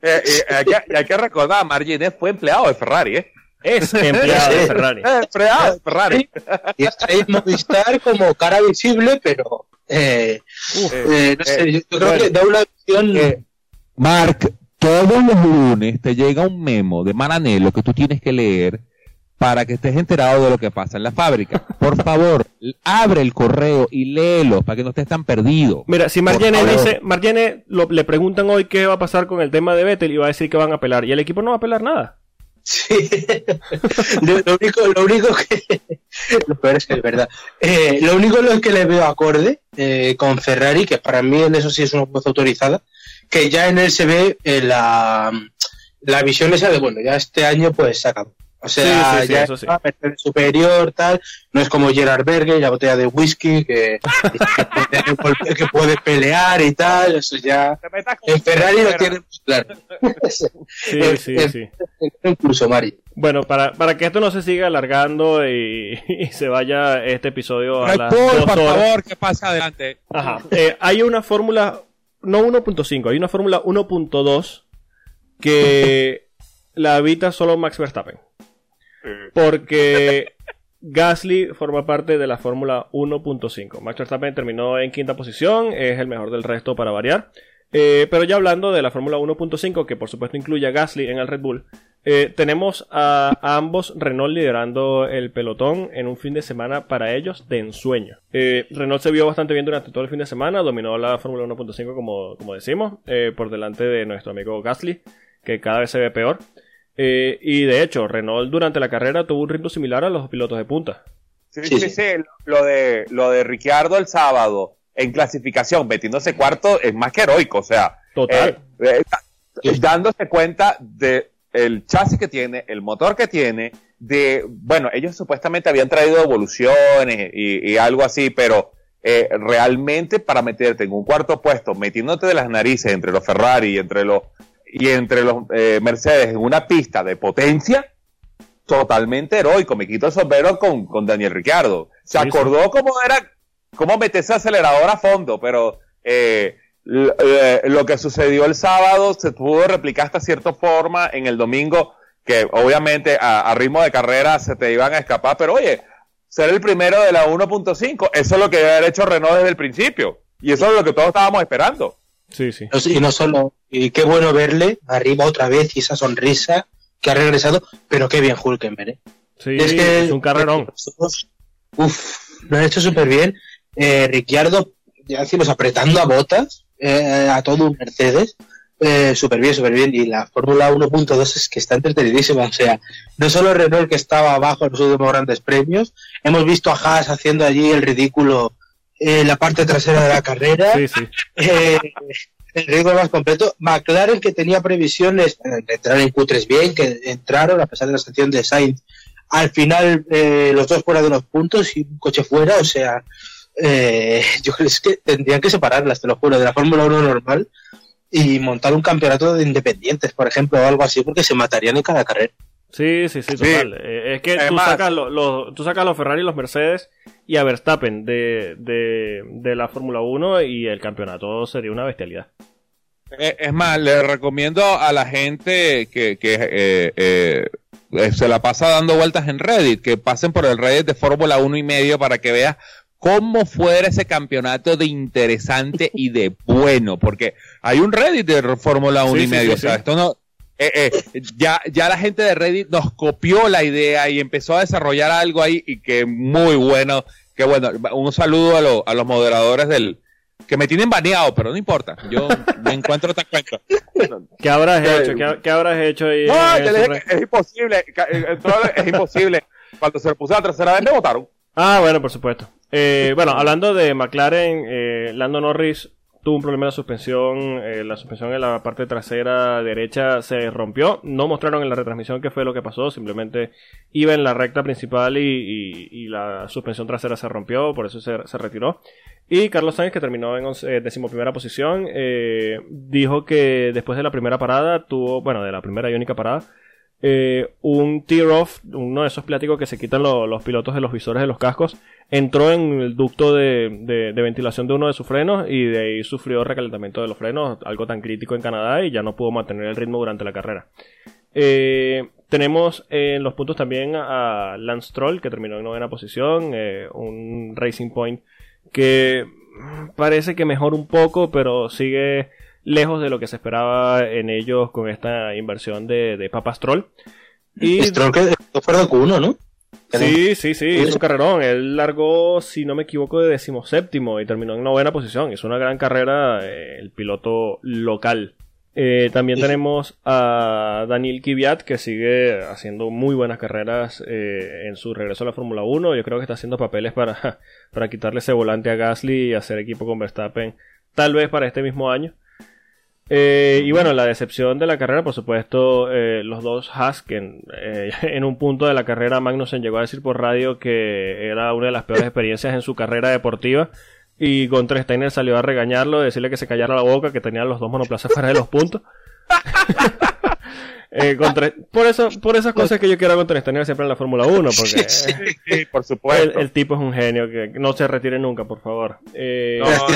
Eh, eh, hay, que, hay, que, recordar, Marginez fue empleado de Ferrari, ¿eh? Es empleado de Ferrari. empleado de Ferrari. Y está ahí Movistar como cara visible, pero eh, Uf, eh, no sé, yo creo que da una visión. Mark, todos los lunes te llega un memo de Maranelo que tú tienes que leer para que estés enterado de lo que pasa en la fábrica. Por favor, abre el correo y léelo para que no estés tan perdido. Mira, si Marjane dice, Marjane le preguntan hoy qué va a pasar con el tema de Vettel y va a decir que van a apelar y el equipo no va a apelar nada. Sí. lo, único, lo único que, lo peor es que es verdad. Eh, lo único lo que le veo acorde eh, con Ferrari, que para mí en eso sí es una voz autorizada, que ya en él se ve eh, la, la visión esa de, bueno, ya este año pues se acabó. O sea, Sí, sí, sí, ya eso sí. superior, tal. No es como Gerard Berger, la botella de whisky, que, que, puede, pelear y tal. Eso ya. En Ferrari lo tiene muy claro. Sí, sí, sí. Incluso Mari. Bueno, para, para que esto no se siga alargando y, y se vaya este episodio a las por favor, que pase adelante. Ajá. Eh, hay una fórmula, no 1.5, hay una fórmula 1.2 que la habita solo Max Verstappen. Porque Gasly forma parte de la fórmula 1.5. Max Verstappen terminó en quinta posición, es el mejor del resto para variar. Eh, pero ya hablando de la fórmula 1.5, que por supuesto incluye a Gasly en el Red Bull, eh, tenemos a, ambos Renault liderando el pelotón en un fin de semana para ellos de ensueño. Eh, Renault se vio bastante bien durante todo el fin de semana, dominó la Fórmula 1.5 como, como decimos, por delante de nuestro amigo Gasly, que cada vez se ve peor. Eh, y de hecho, Renault durante la carrera tuvo un ritmo similar a los pilotos de punta. Sí, Sí, sí, Lo de, lo de Ricciardo el sábado en clasificación, metiéndose cuarto, es más que heroico. O sea, Total. eh, eh, dándose cuenta de el chasis que tiene, el motor que tiene, de, bueno, ellos supuestamente habían traído evoluciones y, y algo así, pero eh, realmente para meterte en un cuarto puesto, metiéndote de las narices entre los Ferrari y entre los, y entre los eh, Mercedes en una pista de potencia, totalmente heroico. Me quito el sombrero con, con Daniel Ricciardo. Se Sí, sí. acordó cómo era, cómo meterse acelerador a fondo, pero eh, eh, lo que sucedió el sábado se pudo replicar hasta cierta forma en el domingo, que obviamente a, a ritmo de carrera se te iban a escapar, pero oye, ser el primero de la 1.5, eso es lo que debe haber hecho Renault desde el principio. Y eso es lo que todos estábamos esperando. Sí, sí. Y no solo, y qué bueno verle arriba otra vez y esa sonrisa que ha regresado, pero qué bien Hulkenberg, ¿eh? Sí, es que es un carrerón. Uf, lo han hecho súper bien. Eh, Ricciardo, ya decimos, apretando a botas eh, a todo un Mercedes. Eh, súper bien, súper bien. Y la Fórmula 1.2 es que está entretenidísima. O sea, no solo Renault que estaba abajo en los últimos grandes premios, hemos visto a Haas haciendo allí el ridículo en la parte trasera de la carrera. Sí, sí. Eh, el ritmo más completo. McLaren que tenía previsiones eh, de entrar en Q3 bien, que entraron a pesar de la sanción de Sainz. Al final eh, los dos fuera de los puntos y un coche fuera, o sea, eh, yo creo que tendrían que separarlas, te lo juro, de la Fórmula 1 normal y montar un campeonato de independientes, por ejemplo, o algo así, porque se matarían en cada carrera. Sí, sí, sí, total. Eh, es que tú Además- sacas, lo- lo- tú sacas a los Ferrari y los Mercedes y a Verstappen de, de, de la Fórmula 1 y el campeonato sería una bestialidad. Eh, Es más, le recomiendo a la gente que, que eh, eh, eh, se la pasa dando vueltas en Reddit, que pasen por el Reddit de Fórmula 1 y medio para que veas cómo fuera ese campeonato de interesante y de bueno, porque hay un Reddit de Fórmula 1 Sí, y medio, sí, o sea, esto no... eh, eh, ya, ya la gente de Reddit nos copió la idea y empezó a desarrollar algo ahí y que muy bueno, que bueno, un saludo a, lo- a los moderadores del, que me tienen baneado, pero no importa. Yo me encuentro otra cuenta. ¿Qué habrás hecho? ¿Qué, qué habrás hecho ahí? No, en yo ese le dije re- que es imposible, eh, es imposible. Cuando se le puso la tercera vez, me votaron. Ah, bueno, por supuesto. Eh, bueno, hablando de McLaren, eh, Lando Norris tuvo un problema de suspensión. eh, la suspensión en la parte trasera derecha se rompió. No mostraron en la retransmisión qué fue lo que pasó. Simplemente iba en la recta principal y, y- y la suspensión trasera se rompió. Por eso se, se retiró. Y Carlos Sainz, que terminó en eh, decimoprimera posición, eh, dijo que después de la primera parada tuvo, bueno, de la primera y única parada, eh, un tear-off, uno de esos plásticos que se quitan lo- los pilotos de los visores de los cascos, entró en el ducto de, de- ventilación de uno de sus frenos y de ahí sufrió recalentamiento de los frenos, algo tan crítico en Canadá y ya no pudo mantener el ritmo durante la carrera. Eh, tenemos en los puntos también a Lance Stroll, que terminó en novena posición, eh, un Racing Point que parece que mejora un poco, pero sigue lejos de lo que se esperaba en ellos con esta inversión de, de Papa Stroll. Y Stroll que fuera de Q1, ¿no? Sí, sí, sí, hizo un carrerón. Él largó, si no me equivoco, de decimoséptimo y terminó en novena posición. Hizo una gran carrera eh, el piloto local. Eh, también tenemos a Daniel Kvyat que sigue haciendo muy buenas carreras eh, en su regreso a la Fórmula 1. Yo creo que está haciendo papeles para, para quitarle ese volante a Gasly y hacer equipo con Verstappen, tal vez para este mismo año. Eh, y bueno, la decepción de la carrera, por supuesto, eh, los dos Haas, que en, eh, en, un punto de la carrera Magnussen llegó a decir por radio que era una de las peores experiencias en su carrera deportiva. Y Gunter Steiner salió a regañarlo, decirle que se callara la boca, que tenía los dos monoplazas fuera de los puntos. contra, por eso, por esas cosas que yo quiero a Gunter Steiner siempre en la Fórmula 1, porque sí, sí, por supuesto. El, el, tipo es un genio, que no se retire nunca, por favor. no, no.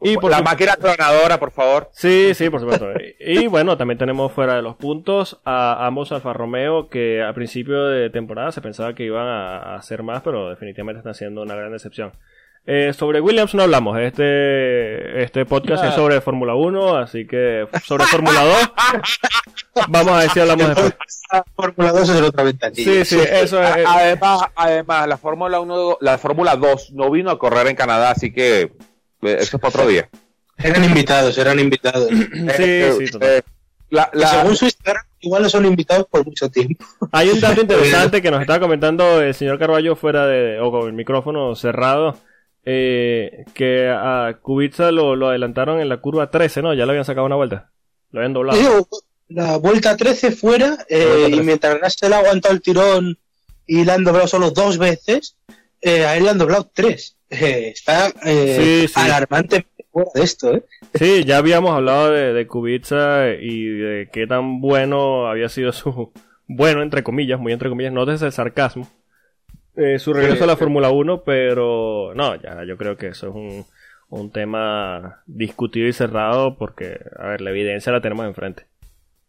Y por la máquina clonadora, por favor. Sí, sí, por supuesto. y bueno, también tenemos fuera de los puntos a ambos Alfa Romeo que a principio de temporada se pensaba que iban a hacer más, pero definitivamente están siendo una gran decepción. Eh, sobre Williams no hablamos. Este, este podcast es sobre Fórmula 1, así que sobre Fórmula 2 vamos a ver si hablamos después. Fórmula 2 es otra ventanilla. Sí, sí, eso es. Además, además la Fórmula 1, la Fórmula 2 no vino a correr en Canadá, así que eso es para otro día. Eran invitados, eran invitados. sí, sí, total. La, la... según su Instagram, igual no son invitados por mucho tiempo. Hay un dato interesante que nos estaba comentando el señor Carballo fuera de, o con el micrófono cerrado, eh, que a Kubica lo, lo, adelantaron en la curva 13, ¿no? Ya le habían sacado una vuelta. Lo habían doblado. Sí, la vuelta 13 fuera, eh, y mientras Russell ha aguantado el tirón y le han doblado solo dos veces, eh, a él le han doblado tres. Eh, está eh, sí, sí. alarmante fuera de esto, ¿eh? Sí, ya habíamos hablado de, de Kubica y de qué tan bueno había sido su... Bueno, entre comillas, muy entre comillas, no desde el sarcasmo. Eh, su regreso sí, a la Fórmula 1, pero no, ya yo creo que eso es un, un tema discutido y cerrado porque, a ver, la evidencia la tenemos enfrente.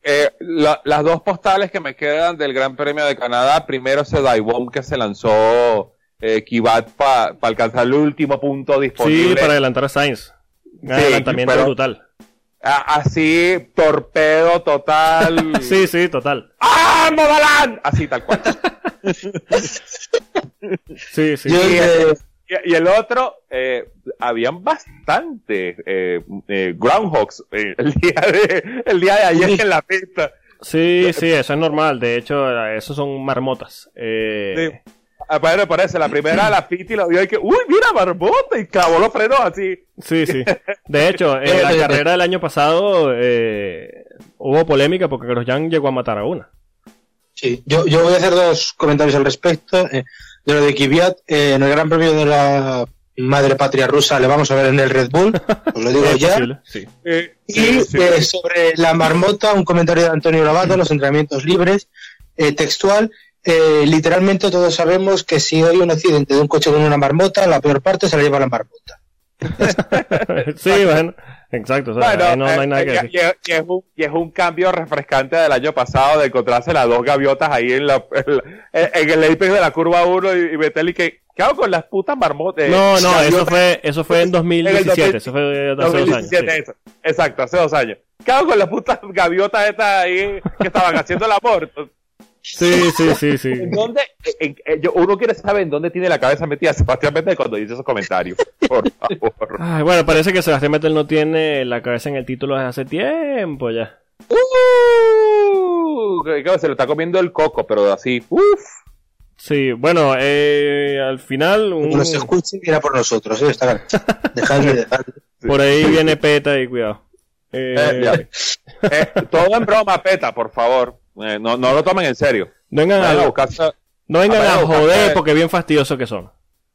Eh, la, las dos postales que me quedan del Gran Premio de Canadá, primero ese Daibom que se lanzó eh, Kivat para pa alcanzar el último punto disponible. Sí, para adelantar a Sainz. Un sí, adelantamiento pero, brutal. Así, torpedo total. sí, sí, total. ¡Ah, Modalan! Así, tal cual. sí, sí. Y, el, y, el otro, eh, habían bastante eh, eh, groundhogs eh, el día de el día de ayer en la pista. Sí, sí, eso es normal. De hecho, esos son marmotas. Eh, sí. Bueno, me parece, la primera la Piti lo vio y que, uy, mira, barbota, y clavó los frenos así. Sí, sí. De hecho, en la carrera del año pasado eh, hubo polémica porque Grosjean llegó a matar a una. Sí, yo, yo voy a hacer dos comentarios al respecto. Eh, de lo de Kvyat, eh, en el Gran Premio de la madre patria rusa le vamos a ver en el Red Bull, os lo digo ya. Posible, sí. Eh, y sí, sí. sobre la marmota, un comentario de Antonio Lavato, los entrenamientos libres, textual. Eh, literalmente todos sabemos que si hay un accidente de un coche con una marmota, la peor parte se la lleva la marmota. sí, bueno, exacto. O sea, bueno, no, no, hay nada que y, decir. y, y, es un, y, es un, cambio refrescante del año pasado de encontrarse las dos gaviotas ahí en, la, en, en el apex de la curva 1 y, y meterle que, ¿qué hago con las putas marmotas? No, no, eso fue, eso fue en 2017, en 2000, eso fue hace 2017, dos años. Eso. Exacto, hace dos años. ¿Qué hago con las putas gaviotas estas ahí que estaban haciendo el amor? Sí, sí, sí, sí. ¿En dónde, en, en, yo, uno quiere saber en dónde tiene la cabeza metida Sebastián Vettel cuando dice esos comentarios. Por favor. Ay, bueno, parece que Sebastián Vettel no tiene la cabeza en el título desde hace tiempo ya. Uh, se lo está comiendo el coco, pero así. Uf. Sí, bueno, eh, al final. Un... Que nos escuchen y era por nosotros, ¿eh? Está... Dejadme, dejadme. Por ahí viene PETA y cuidado. Eh... Eh, todo en broma, PETA, por favor. Eh, no, no lo tomen en serio. No vengan a, a buscar, no vengan a, joder porque bien fastidiosos que son.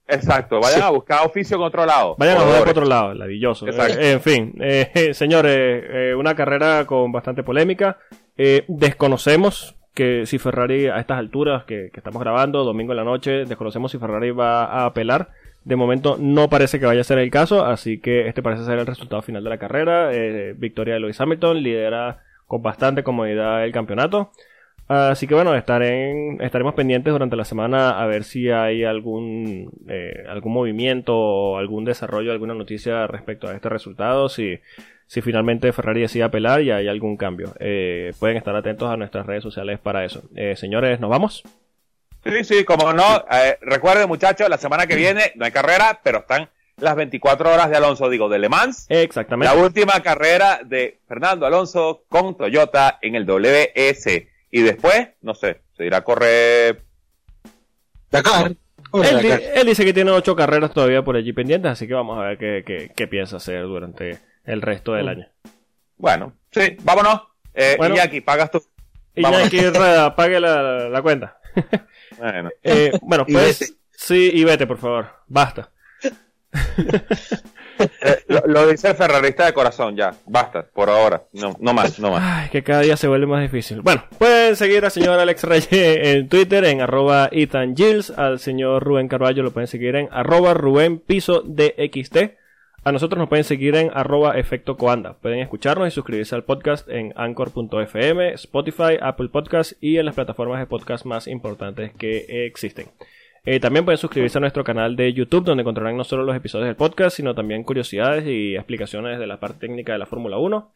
Exacto, vayan a buscar oficio en otro lado. Vayan a joder por otro lado, ladilloso. Eh, en fin, eh, señores, eh, una carrera con bastante polémica. Desconocemos que si Ferrari a estas alturas que, que estamos grabando, domingo en la noche, desconocemos si Ferrari va a apelar. De momento no parece que vaya a ser el caso, así que este parece ser el resultado final de la carrera. Eh, victoria de Lewis Hamilton, lidera con bastante comodidad el campeonato. Así que bueno, estaré, estaremos pendientes durante la semana a ver si hay algún, eh, algún movimiento algún desarrollo, alguna noticia respecto a este resultado, si, si finalmente Ferrari decide apelar y hay algún cambio. Eh, pueden estar atentos a nuestras redes sociales para eso. Eh, señores, ¿nos vamos? Sí, sí, como no. Eh, recuerden, muchachos, la semana que viene no hay carrera, pero están las 24 horas de Alonso, digo, de Le Mans. Exactamente. La última carrera de Fernando Alonso con Toyota en el WS. Y después, no sé, se irá a correr. Dakar. Él, él dice que tiene ocho carreras todavía por allí pendientes, así que vamos a ver qué, qué- qué piensa hacer durante el resto del año. Bueno, sí, vámonos. Eh, Bueno. Iñaki, pagas tú. Aquí Rueda, pague la, la cuenta. Bueno. Eh, bueno, Y pues vete. sí, y vete, por favor. Basta. Eh, lo, dice el ferrarista de corazón, ya. Basta, por ahora. No, no más, no más. Ay, que cada día se vuelve más difícil. Bueno, pueden seguir al señor Alex Reyes en Twitter en arroba Ethan Gilles, al señor Rubén Carballo lo pueden seguir en arroba Rubén Piso DXT. A nosotros nos pueden seguir en arroba efecto coanda. Pueden escucharnos y suscribirse al podcast en anchor.fm, Spotify, Apple Podcast y en las plataformas de podcast más importantes que existen. Eh, también pueden suscribirse a nuestro canal de YouTube, donde encontrarán no solo los episodios del podcast, sino también curiosidades y explicaciones de la parte técnica de la Fórmula 1.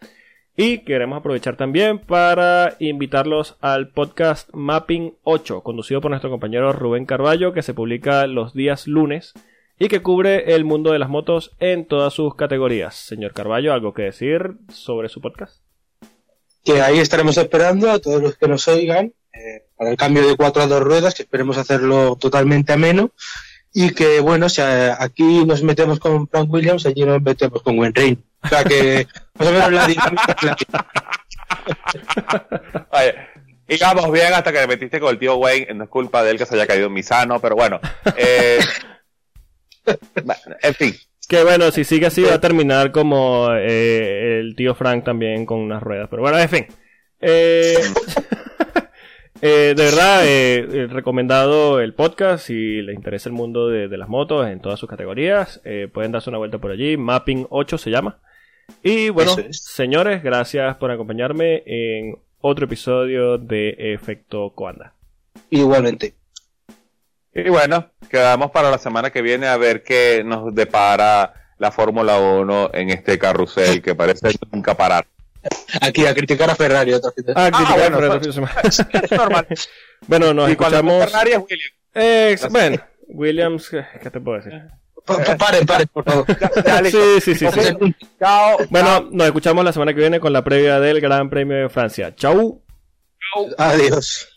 Y queremos aprovechar también para invitarlos al podcast Mapping 8, conducido por nuestro compañero Rubén Carballo, que se publica los días lunes y que cubre el mundo de las motos en todas sus categorías. Señor Carballo, ¿algo que decir sobre su podcast? Que ahí estaremos esperando a todos los que nos oigan eh, para el cambio de cuatro a dos ruedas, que esperemos hacerlo totalmente ameno. Y que, bueno, si eh, aquí nos metemos con Frank Williams, allí nos metemos con Gwen Rain. O sea que, más o menos la dinámica es la misma. Oye, íbamos bien hasta que me metiste con el tío Wayne. No es culpa de él que se haya caído en mi sano, pero bueno. Eh, bueno, en fin. Que bueno, si sigue así va a terminar como eh, el tío Frank también con unas ruedas. Pero bueno, en fin. Eh, eh, de verdad, eh, eh, recomendado el podcast si les interesa el mundo de, de las motos en todas sus categorías. eh, pueden darse una vuelta por allí. Mapping 8 se llama. Y bueno, es. señores, gracias por acompañarme en otro episodio de Efecto Coanda. Igualmente. Y bueno, quedamos para la semana que viene a ver qué nos depara la Fórmula 1 en este carrusel que parece nunca parar. Aquí a criticar a Ferrari otra vez. Ah, criticar bueno, pues-. Es normal. bueno, nos y escuchamos. Ferrari es Williams. Ex- bueno, Williams, ¿qué te puedo decir? Pa- pa- Paren, paren, por favor. Sí, sí, sí, sí. Chao. Bueno, nos escuchamos la semana que viene con la previa del Gran Premio de Francia. Chau. Adiós.